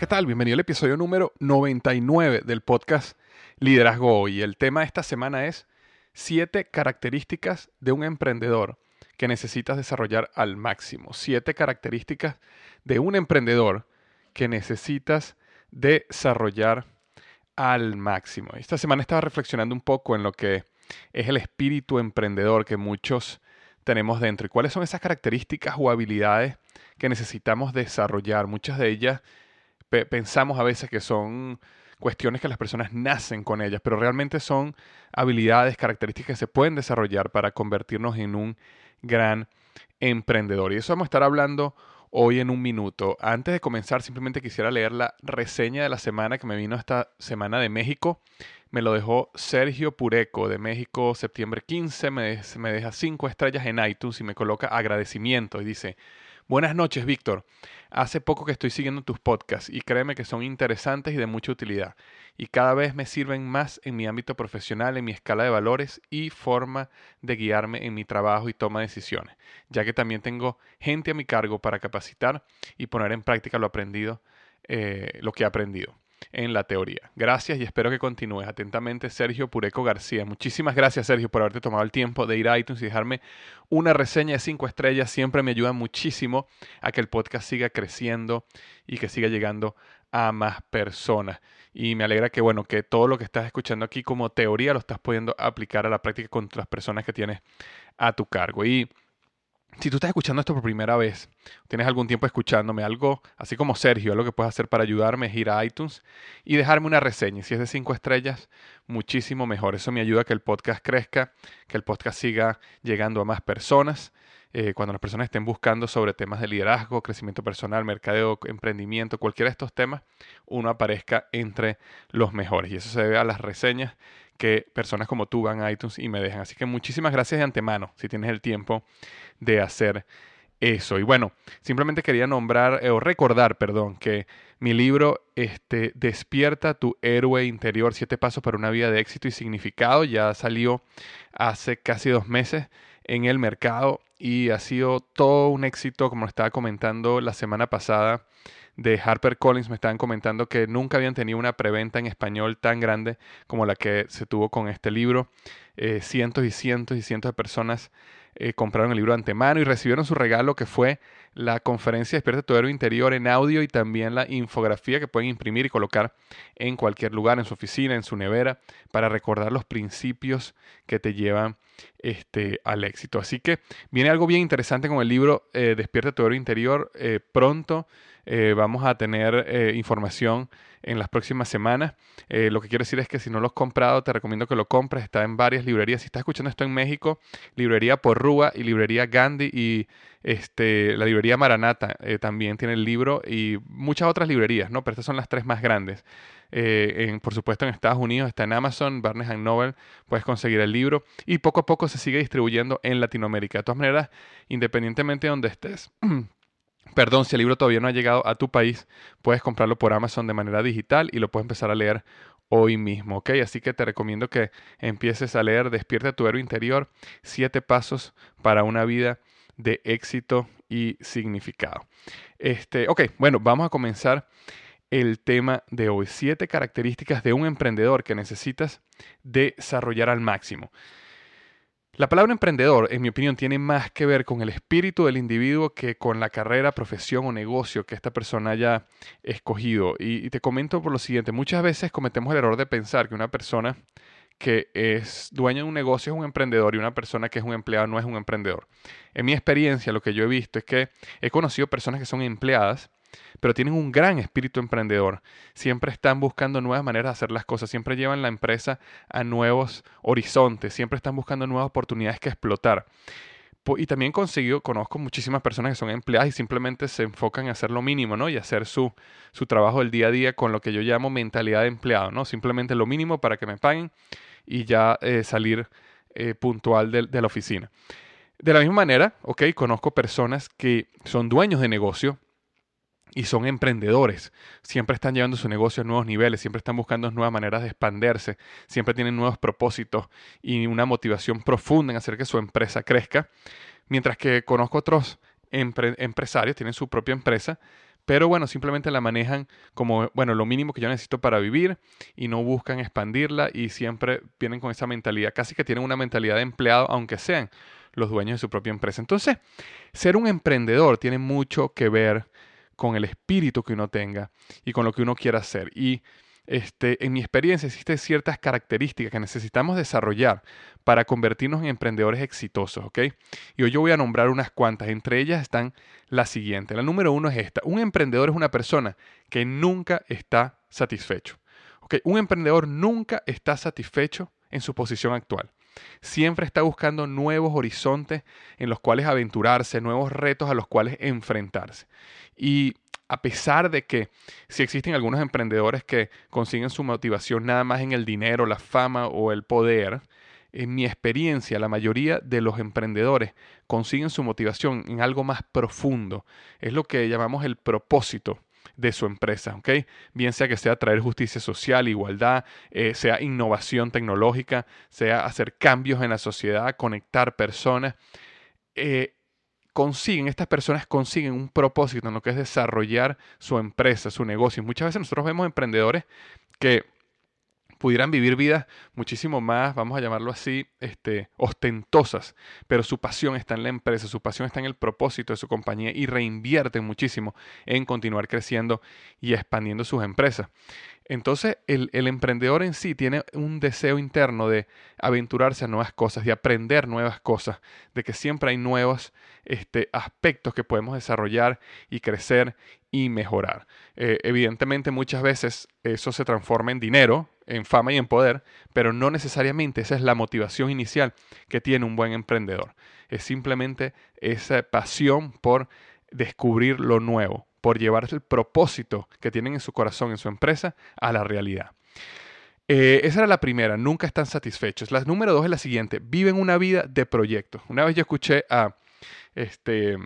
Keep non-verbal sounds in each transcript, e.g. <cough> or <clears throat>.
¿Qué tal? Bienvenido al episodio número 99 del podcast Liderazgo Hoy. El tema de esta semana es 7 características de un emprendedor que necesitas desarrollar al máximo. 7 características de un emprendedor que necesitas desarrollar al máximo. Esta semana estaba reflexionando un poco en lo que es el espíritu emprendedor que muchos tenemos dentro y cuáles son esas características o habilidades que necesitamos desarrollar. Muchas de ellas pensamos a veces que son cuestiones que las personas nacen con ellas, pero realmente son habilidades, características que se pueden desarrollar para convertirnos en un gran emprendedor. Y eso vamos a estar hablando hoy en un minuto. Antes de comenzar, simplemente quisiera leer la reseña de la semana que me vino esta semana de México. Me lo dejó Sergio Pureco de México, septiembre 15. Me, me deja cinco estrellas en iTunes y me coloca agradecimiento. Y dice, Buenas noches, Víctor. Hace poco que estoy siguiendo tus podcasts y créeme que son interesantes y de mucha utilidad. Y cada vez me sirven más en mi ámbito profesional, en mi escala de valores y forma de guiarme en mi trabajo y toma de decisiones, ya que también tengo gente a mi cargo para capacitar y poner en práctica lo aprendido, eh, lo que he aprendido en la teoría. Gracias y espero que continúes. Atentamente, Sergio Pureco García. Muchísimas gracias, Sergio, por haberte tomado el tiempo de ir a iTunes y dejarme una reseña de cinco estrellas. Siempre me ayuda muchísimo a que el podcast siga creciendo y que siga llegando a más personas. Y me alegra que, bueno, que todo lo que estás escuchando aquí como teoría lo estás pudiendo aplicar a la práctica con las personas que tienes a tu cargo. Y si tú estás escuchando esto por primera vez, tienes algún tiempo escuchándome, algo así como Sergio, algo que puedes hacer para ayudarme es ir a iTunes y dejarme una reseña. Si es de cinco estrellas, muchísimo mejor. Eso me ayuda a que el podcast crezca, que el podcast siga llegando a más personas. Eh, cuando las personas estén buscando sobre temas de liderazgo, crecimiento personal, mercadeo, emprendimiento, cualquiera de estos temas, uno aparezca entre los mejores. Y eso se debe a las reseñas que personas como tú van a iTunes y me dejan. Así que muchísimas gracias de antemano si tienes el tiempo de hacer eso. Y bueno, simplemente quería nombrar eh, o recordar, perdón, que mi libro este, Despierta tu héroe interior, siete pasos para una vida de éxito y significado, ya salió hace casi dos meses en el mercado y ha sido todo un éxito, como estaba comentando la semana pasada de HarperCollins me estaban comentando que nunca habían tenido una preventa en español tan grande como la que se tuvo con este libro. Eh, cientos y cientos y cientos de personas eh, compraron el libro de antemano y recibieron su regalo que fue la conferencia Despierta tu héroe interior en audio y también la infografía que pueden imprimir y colocar en cualquier lugar, en su oficina, en su nevera, para recordar los principios que te llevan este, al éxito. Así que viene algo bien interesante con el libro eh, Despierta tu héroe interior pronto. Eh, vamos a tener eh, información en las próximas semanas. Eh, lo que quiero decir es que si no lo has comprado, te recomiendo que lo compres. Está en varias librerías. Si estás escuchando esto en México, librería Porrúa y librería Gandhi y este, la librería Maranata eh, también tiene el libro y muchas otras librerías, ¿no? Pero estas son las tres más grandes. Eh, por supuesto, en Estados Unidos está en Amazon, Barnes Noble, puedes conseguir el libro y poco a poco se sigue distribuyendo en Latinoamérica. De todas maneras, independientemente de donde estés, <clears throat> Perdón, si el libro todavía no ha llegado a tu país, puedes comprarlo por Amazon de manera digital y lo puedes empezar a leer hoy mismo, ¿ok? Así que te recomiendo que empieces a leer Despierta tu héroe interior, siete pasos para una vida de éxito y significado. Este, ok, bueno, vamos a comenzar el tema de hoy. Siete características de un emprendedor que necesitas desarrollar al máximo. La palabra emprendedor, en mi opinión, tiene más que ver con el espíritu del individuo que con la carrera, profesión o negocio que esta persona haya escogido. Y, te comento por lo siguiente, muchas veces cometemos el error de pensar que una persona que es dueño de un negocio es un emprendedor y una persona que es un empleado no es un emprendedor. En mi experiencia, lo que yo he visto es que he conocido personas que son empleadas pero tienen un gran espíritu emprendedor. Siempre están buscando nuevas maneras de hacer las cosas, siempre llevan la empresa a nuevos horizontes, siempre están buscando nuevas oportunidades que explotar. Y también consigo, conozco muchísimas personas que son empleadas y simplemente se enfocan en hacer lo mínimo, ¿no? Y hacer su, su trabajo del día a día con lo que yo llamo mentalidad de empleado, ¿no? Simplemente lo mínimo para que me paguen y ya eh, salir eh, puntual de, de la oficina. De la misma manera, ok, conozco personas que son dueños de negocio, y son emprendedores. Siempre están llevando su negocio a nuevos niveles, siempre están buscando nuevas maneras de expandirse, siempre tienen nuevos propósitos y una motivación profunda en hacer que su empresa crezca. Mientras que conozco otros empresarios, tienen su propia empresa, pero bueno, simplemente la manejan como, bueno, lo mínimo que yo necesito para vivir y no buscan expandirla y siempre vienen con esa mentalidad, casi que tienen una mentalidad de empleado, aunque sean los dueños de su propia empresa. Entonces, ser un emprendedor tiene mucho que ver con el espíritu que uno tenga y con lo que uno quiera hacer. Y este, en mi experiencia existen ciertas características que necesitamos desarrollar para convertirnos en emprendedores exitosos, ¿ok? Y hoy yo voy a nombrar unas cuantas. Entre ellas están las siguientes. La número uno es esta. Un emprendedor es una persona que nunca está satisfecho. ¿ok? Un emprendedor nunca está satisfecho en su posición actual. Siempre está buscando nuevos horizontes en los cuales aventurarse, nuevos retos a los cuales enfrentarse. Y a pesar de que si existen algunos emprendedores que consiguen su motivación nada más en el dinero, la fama o el poder, en mi experiencia, la mayoría de los emprendedores consiguen su motivación en algo más profundo. Es lo que llamamos el propósito de su empresa, ¿ok? Bien sea que sea traer justicia social, igualdad, eh, sea innovación tecnológica, sea hacer cambios en la sociedad, conectar personas. Eh, consiguen, estas personas consiguen un propósito en lo que es desarrollar su empresa, su negocio. Muchas veces nosotros vemos emprendedores que pudieran vivir vidas muchísimo más, vamos a llamarlo así, este, ostentosas, pero su pasión está en la empresa, su pasión está en el propósito de su compañía y reinvierten muchísimo en continuar creciendo y expandiendo sus empresas. Entonces, el, emprendedor en sí tiene un deseo interno de aventurarse a nuevas cosas, de aprender nuevas cosas, de que siempre hay nuevos este, aspectos que podemos desarrollar y crecer y mejorar. Eh, evidentemente, muchas veces eso se transforma en dinero, en fama y en poder, pero no necesariamente esa es la motivación inicial que tiene un buen emprendedor. Es simplemente esa pasión por descubrir lo nuevo, por llevar el propósito que tienen en su corazón, en su empresa, a la realidad. Eh, esa era la primera, nunca están satisfechos. La número dos es la siguiente, viven una vida de proyectos. Una vez yo escuché a, este,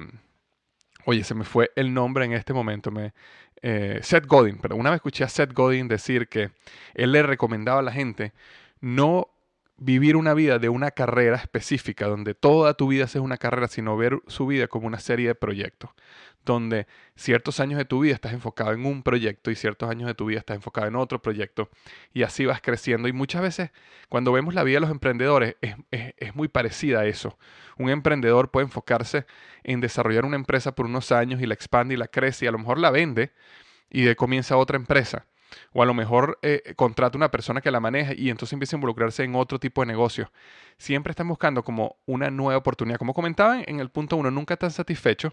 oye, se me fue el nombre en este momento, me, eh, Seth Godin, pero una vez escuché a Seth Godin decir que él le recomendaba a la gente no vivir una vida de una carrera específica, donde toda tu vida sea una carrera, sino ver su vida como una serie de proyectos, donde ciertos años de tu vida estás enfocado en un proyecto y ciertos años de tu vida estás enfocado en otro proyecto y así vas creciendo. Y muchas veces cuando vemos la vida de los emprendedores es, es muy parecida a eso. Un emprendedor puede enfocarse en desarrollar una empresa por unos años y la expande y la crece y a lo mejor la vende y de comienza otra empresa o a lo mejor eh, contrata una persona que la maneja y entonces empieza a involucrarse en otro tipo de negocio. Siempre están buscando como una nueva oportunidad. Como comentaban en el punto uno, nunca están satisfechos.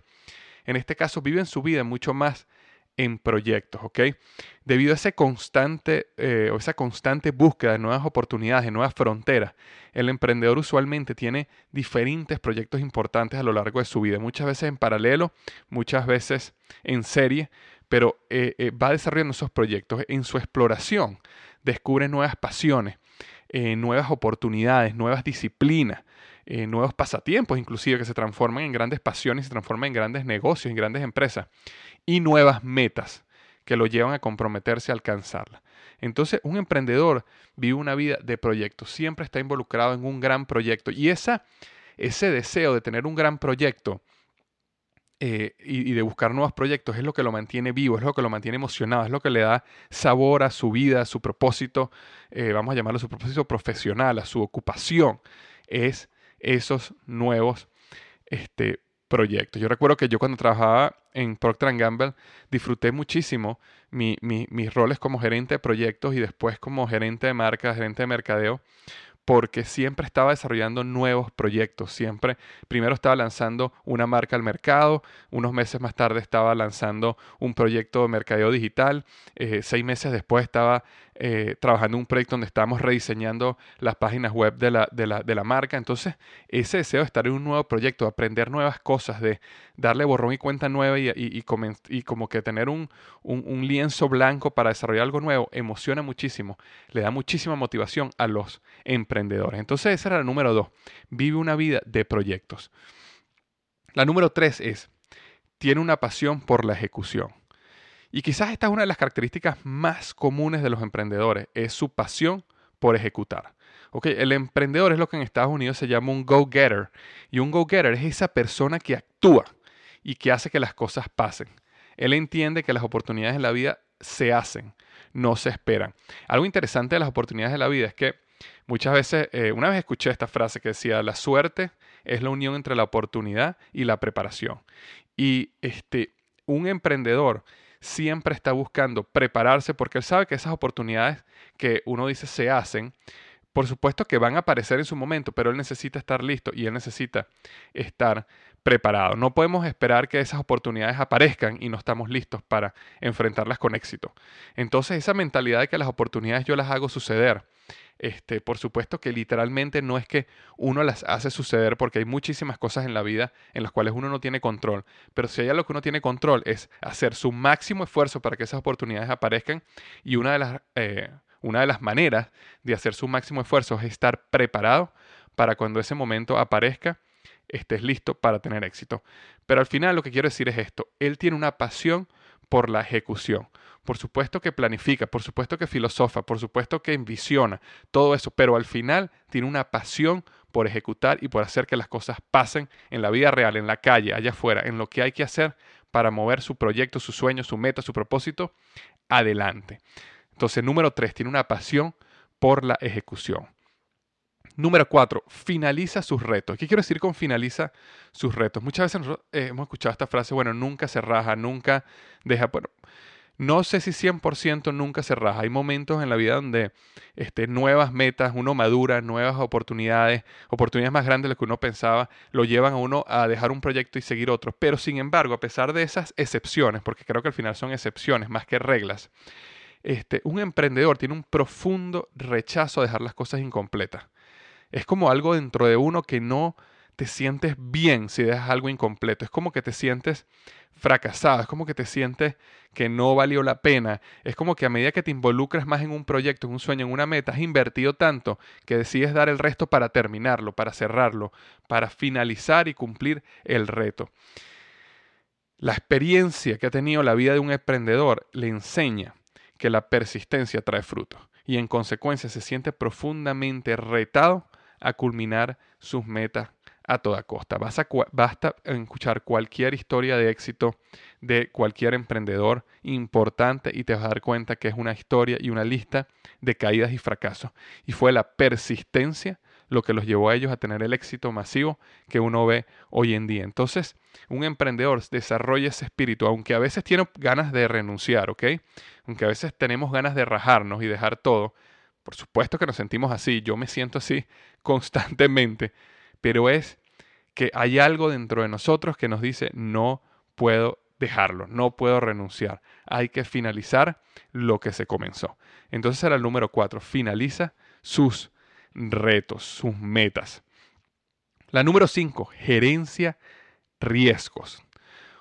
En este caso viven su vida mucho más en proyectos, ¿ok? Debido a ese constante, eh, esa constante búsqueda de nuevas oportunidades, de nuevas fronteras, el emprendedor usualmente tiene diferentes proyectos importantes a lo largo de su vida, muchas veces en paralelo, muchas veces en serie, pero eh, eh, va desarrollando esos proyectos. En su exploración descubre nuevas pasiones, nuevas oportunidades, nuevas disciplinas, nuevos pasatiempos inclusive que se transforman en grandes pasiones, se transforman en grandes negocios, en grandes empresas y nuevas metas que lo llevan a comprometerse a alcanzarla. Entonces, un emprendedor vive una vida de proyectos, siempre está involucrado en un gran proyecto y esa, ese deseo de tener un gran proyecto eh, y, de buscar nuevos proyectos es lo que lo mantiene vivo, es lo que lo mantiene emocionado, es lo que le da sabor a su vida, a su propósito, eh, vamos a llamarlo su propósito profesional, a su ocupación, es esos nuevos este, proyectos. Yo recuerdo que yo cuando trabajaba en Procter Gamble disfruté muchísimo mis roles como gerente de proyectos y después como gerente de marca, gerente de mercadeo, porque siempre estaba desarrollando nuevos proyectos, siempre primero estaba lanzando una marca al mercado, unos meses más tarde estaba lanzando un proyecto de mercadeo digital, eh, seis meses después estaba eh, trabajando en un proyecto donde estábamos rediseñando las páginas web de la, de, la, de la, marca. Entonces, ese deseo de estar en un nuevo proyecto, de aprender nuevas cosas, de darle borrón y cuenta nueva y, y, y, como que tener un, un, un, lienzo blanco para desarrollar algo nuevo, emociona muchísimo, le da muchísima motivación a los emprendedores. Entonces, esa era la número dos. Vive una vida de proyectos. La número tres es, tiene una pasión por la ejecución. Y quizás esta es una de las características más comunes de los emprendedores, es su pasión por ejecutar. Okay, el emprendedor es lo que en Estados Unidos se llama un go-getter. Y un go-getter es esa persona que actúa y que hace que las cosas pasen. Él entiende que las oportunidades en la vida se hacen, no se esperan. Algo interesante de las oportunidades de la vida es que muchas veces, eh, una vez escuché esta frase que decía, la suerte es la unión entre la oportunidad y la preparación. Y este, un emprendedor siempre está buscando prepararse porque él sabe que esas oportunidades que uno dice se hacen, por supuesto que van a aparecer en su momento, pero él necesita estar listo y él necesita estar preparado. No podemos esperar que esas oportunidades aparezcan y no estamos listos para enfrentarlas con éxito. Entonces esa mentalidad de que las oportunidades yo las hago suceder este, por supuesto que literalmente no es que uno las hace suceder porque hay muchísimas cosas en la vida en las cuales uno no tiene control, pero si hay algo que uno tiene control es hacer su máximo esfuerzo para que esas oportunidades aparezcan y una de las, eh, una de las maneras de hacer su máximo esfuerzo es estar preparado para cuando ese momento aparezca estés listo para tener éxito. Pero al final lo que quiero decir es esto, él tiene una pasión por la ejecución. Por supuesto que planifica, por supuesto que filosofa, por supuesto que envisiona, todo eso, pero al final tiene una pasión por ejecutar y por hacer que las cosas pasen en la vida real, en la calle, allá afuera, en lo que hay que hacer para mover su proyecto, su sueño, su meta, su propósito adelante. Entonces, número tres, tiene una pasión por la ejecución. Número cuatro, finaliza sus retos. ¿Qué quiero decir con finaliza sus retos? Muchas veces eh, hemos escuchado esta frase, bueno, nunca se raja, nunca deja, bueno, no sé si 100% nunca se raja. Hay momentos en la vida donde este, nuevas metas, uno madura, nuevas oportunidades, oportunidades más grandes de lo que uno pensaba, lo llevan a uno a dejar un proyecto y seguir otro. Pero sin embargo, a pesar de esas excepciones, porque creo que al final son excepciones más que reglas, este, un emprendedor tiene un profundo rechazo a dejar las cosas incompletas. Es como algo dentro de uno que no te sientes bien si dejas algo incompleto. Es como que te sientes fracasado, es como que te sientes que no valió la pena. Es como que a medida que te involucras más en un proyecto, en un sueño, en una meta, has invertido tanto que decides dar el resto para terminarlo, para cerrarlo, para finalizar y cumplir el reto. La experiencia que ha tenido la vida de un emprendedor le enseña que la persistencia trae fruto y en consecuencia se siente profundamente retado a culminar sus metas a toda costa. basta escuchar cualquier historia de éxito de cualquier emprendedor importante y te vas a dar cuenta que es una historia y una lista de caídas y fracasos. Y fue la persistencia lo que los llevó a ellos a tener el éxito masivo que uno ve hoy en día. Entonces, un emprendedor desarrolla ese espíritu, aunque a veces tiene ganas de renunciar, ¿ok? Aunque a veces tenemos ganas de rajarnos y dejar todo. Por supuesto que nos sentimos así, yo me siento así <laughs> pero es que hay algo dentro de nosotros que nos dice, no puedo dejarlo, no puedo renunciar. Hay que finalizar lo que se comenzó. Entonces era el número cuatro, finaliza sus retos, sus metas. La número cinco, gerencia riesgos.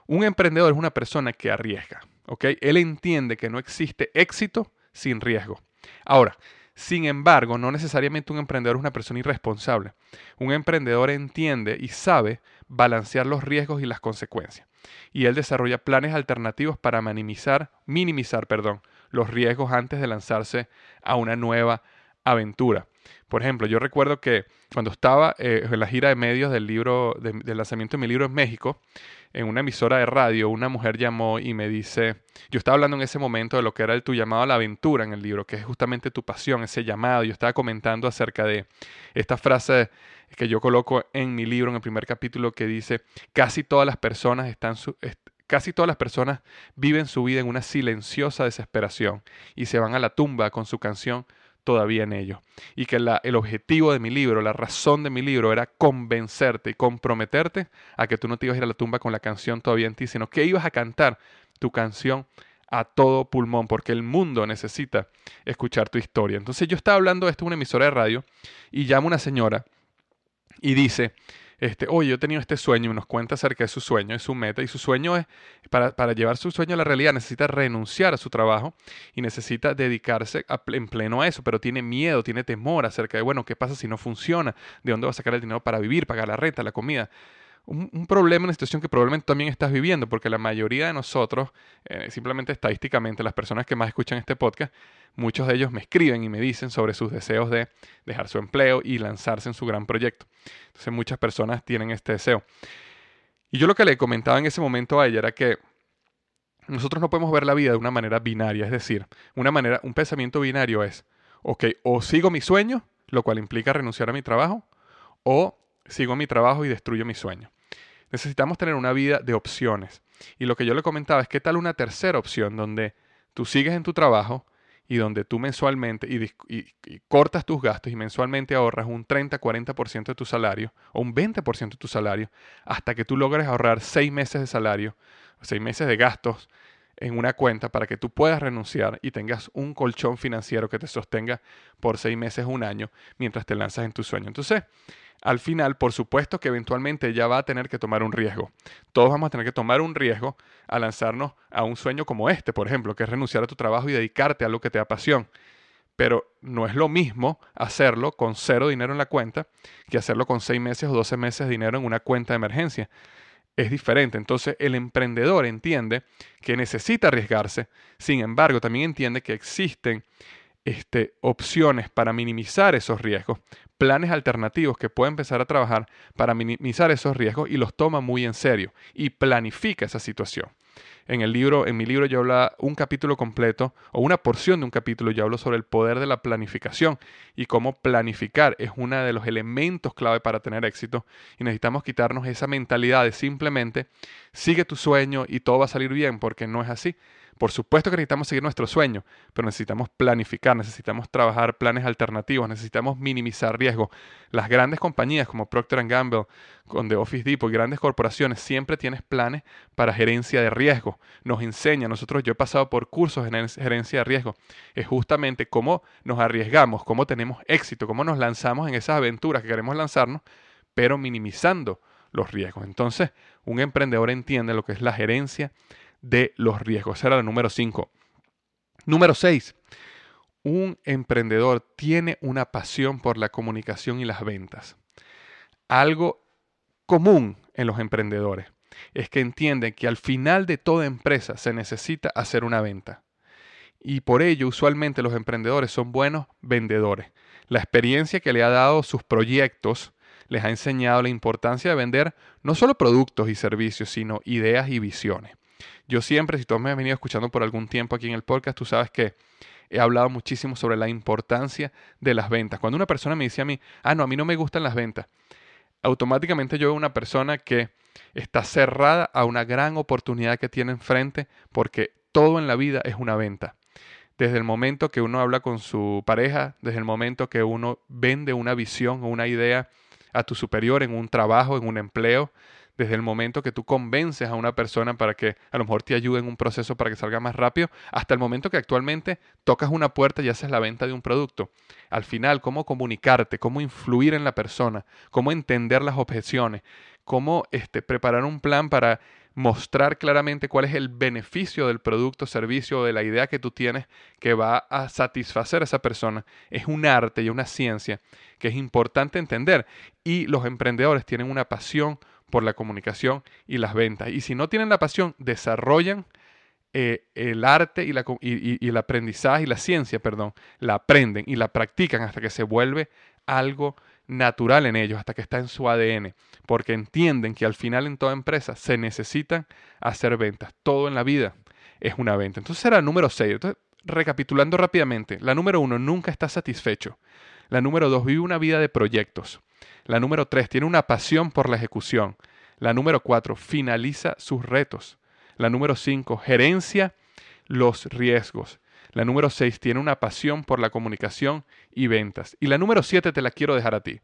Un emprendedor es una persona que arriesga, ¿ok? Él entiende que no existe éxito sin riesgo. Ahora, sin embargo, no necesariamente un emprendedor es una persona irresponsable. Un emprendedor entiende y sabe balancear los riesgos y las consecuencias. Y él desarrolla planes alternativos para minimizar, minimizar perdón, los riesgos antes de lanzarse a una nueva aventura. Por ejemplo, yo recuerdo que cuando estaba eh, en la gira de medios del libro, del lanzamiento de mi libro en México, en una emisora de radio, una mujer llamó y me dice, yo estaba hablando en ese momento de lo que era el tu llamado a la aventura en el libro, que es justamente tu pasión, ese llamado. Yo estaba comentando acerca de esta frase que yo coloco en mi libro, en el primer capítulo, que dice, casi todas las personas están, casi todas las personas viven su vida en una silenciosa desesperación y se van a la tumba con su canción todavía en ello. Y que el objetivo de mi libro, la razón de mi libro era convencerte y comprometerte a que tú no te ibas a ir a la tumba con la canción todavía en ti, sino que ibas a cantar tu canción a todo pulmón, porque el mundo necesita escuchar tu historia. Entonces yo estaba hablando esto en una emisora de radio y llama una señora y dice, este, oye, yo he tenido este sueño y nos cuenta acerca de su sueño, es su meta, y su sueño es, para, para llevar su sueño a la realidad, necesita renunciar a su trabajo y necesita dedicarse en pleno a eso, pero tiene miedo, tiene temor acerca de, bueno, ¿qué pasa si no funciona? ¿De dónde va a sacar el dinero para vivir, pagar la renta, la comida? Un, problema, una situación que probablemente también estás viviendo, porque la mayoría de nosotros, eh, simplemente estadísticamente, las personas que más escuchan este podcast, muchos de ellos me escriben y me dicen sobre sus deseos de dejar su empleo y lanzarse en su gran proyecto. Entonces muchas personas tienen este deseo. Y yo lo que le comentaba en ese momento a ella era que nosotros no podemos ver la vida de una manera binaria, es decir, una manera, un pensamiento binario es, ok, o sigo mi sueño, lo cual implica renunciar a mi trabajo, o sigo mi trabajo y destruyo mi sueño. Necesitamos tener una vida de opciones. Y lo que yo le comentaba es qué tal una tercera opción donde tú sigues en tu trabajo y donde tú mensualmente y, cortas tus gastos y mensualmente ahorras un 30-40% de tu salario o un 20% de tu salario hasta que tú logres ahorrar seis meses de salario, seis meses de gastos en una cuenta para que tú puedas renunciar y tengas un colchón financiero que te sostenga por seis meses, un año, mientras te lanzas en tu sueño. Entonces, al final, por supuesto que eventualmente ella va a tener que tomar un riesgo. Todos vamos a tener que tomar un riesgo a lanzarnos a un sueño como este, por ejemplo, que es renunciar a tu trabajo y dedicarte a lo que te apasiona. Pero no es lo mismo hacerlo con cero dinero en la cuenta que hacerlo con seis meses o doce meses de dinero en una cuenta de emergencia. Es diferente. Entonces el emprendedor entiende que necesita arriesgarse, sin embargo también entiende que existen este, opciones para minimizar esos riesgos, planes alternativos que puede empezar a trabajar para minimizar esos riesgos y los toma muy en serio y planifica esa situación. En el libro, en mi libro yo hablo un capítulo completo o una porción de un capítulo yo hablo sobre el poder de la planificación y cómo planificar es uno de los elementos clave para tener éxito y necesitamos quitarnos esa mentalidad de simplemente sigue tu sueño y todo va a salir bien porque no es así. Por supuesto que necesitamos seguir nuestro sueño, pero necesitamos planificar, necesitamos trabajar planes alternativos, necesitamos minimizar riesgos. Las grandes compañías como Procter Gamble, con The Office Depot grandes corporaciones siempre tienen planes para gerencia de riesgo. Nos enseña, nosotros yo he pasado por cursos en gerencia de riesgo, es justamente cómo nos arriesgamos, cómo tenemos éxito, cómo nos lanzamos en esas aventuras que queremos lanzarnos, pero minimizando los riesgos. Entonces, un emprendedor entiende lo que es la gerencia de los riesgos. Esa era la número 5. Número 6. Un emprendedor tiene una pasión por la comunicación y las ventas. Algo común en los emprendedores es que entienden que al final de toda empresa se necesita hacer una venta. Y por ello usualmente los emprendedores son buenos vendedores. La experiencia que le ha dado sus proyectos les ha enseñado la importancia de vender no solo productos y servicios, sino ideas y visiones. Yo siempre, si tú me has venido escuchando por algún tiempo aquí en el podcast, tú sabes que he hablado muchísimo sobre la importancia de las ventas. Cuando una persona me dice a mí, ah, no, a mí no me gustan las ventas, automáticamente yo veo una persona que está cerrada a una gran oportunidad que tiene enfrente porque todo en la vida es una venta. Desde el momento que uno habla con su pareja, desde el momento que uno vende una visión o una idea a tu superior en un trabajo, en un empleo, desde el momento que tú convences a una persona para que a lo mejor te ayude en un proceso para que salga más rápido, hasta el momento que actualmente tocas una puerta y haces la venta de un producto. Al final, cómo comunicarte, cómo influir en la persona, cómo entender las objeciones, cómo este, preparar un plan para mostrar claramente cuál es el beneficio del producto, servicio o de la idea que tú tienes que va a satisfacer a esa persona. Es un arte y una ciencia que es importante entender y los emprendedores tienen una pasión por la comunicación y las ventas. Y si no tienen la pasión, desarrollan eh, el arte y, la, y, el aprendizaje y la ciencia, perdón, la aprenden y la practican hasta que se vuelve algo natural en ellos, hasta que está en su ADN, porque entienden que al final en toda empresa se necesitan hacer ventas. Todo en la vida es una venta. Entonces era el número 6. Entonces, recapitulando rápidamente, la número 1 nunca está satisfecho. La número 2 vive una vida de proyectos. La número 3 tiene una pasión por la ejecución. La número 4 finaliza sus retos. La número 5 gerencia los riesgos. La número 6 tiene una pasión por la comunicación y ventas. Y la número 7 te la quiero dejar a ti.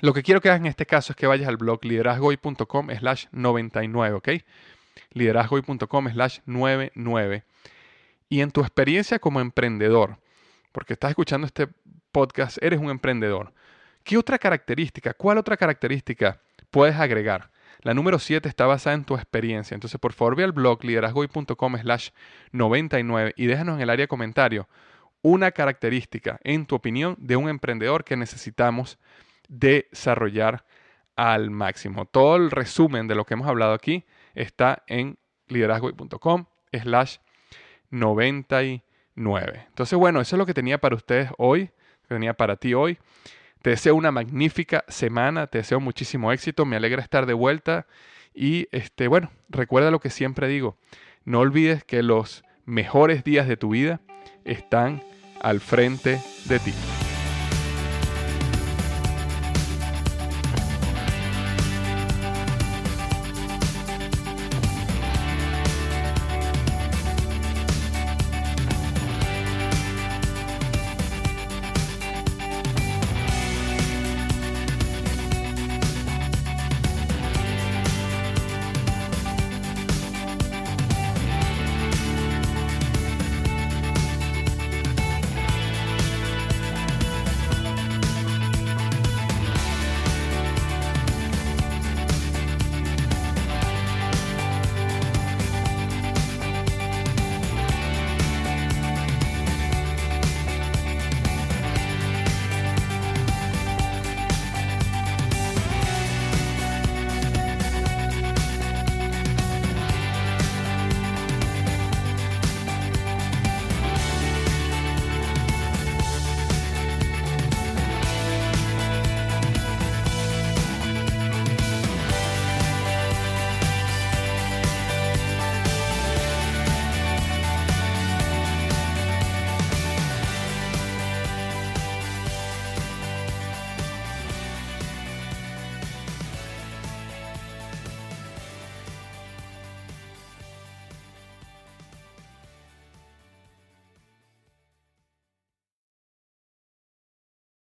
Lo que quiero que hagas en este caso es que vayas al blog liderazgoy.com slash 99, ¿ok? liderazgoy.com slash 99. Y en tu experiencia como emprendedor, porque estás escuchando este podcast, eres un emprendedor. ¿Qué otra característica, cuál otra característica puedes agregar? La número 7 está basada en tu experiencia. Entonces, por favor, ve al blog liderazgoy.com slash 99 y déjanos en el área de comentario una característica, en tu opinión, de un emprendedor que necesitamos desarrollar al máximo. Todo el resumen de lo que hemos hablado aquí está en liderazgoy.com slash 99. Entonces, bueno, eso es lo que tenía para ustedes hoy, que tenía para ti hoy. Te deseo una magnífica semana, te deseo muchísimo éxito, me alegra estar de vuelta y este, bueno, recuerda lo que siempre digo, no olvides que los mejores días de tu vida están al frente de ti.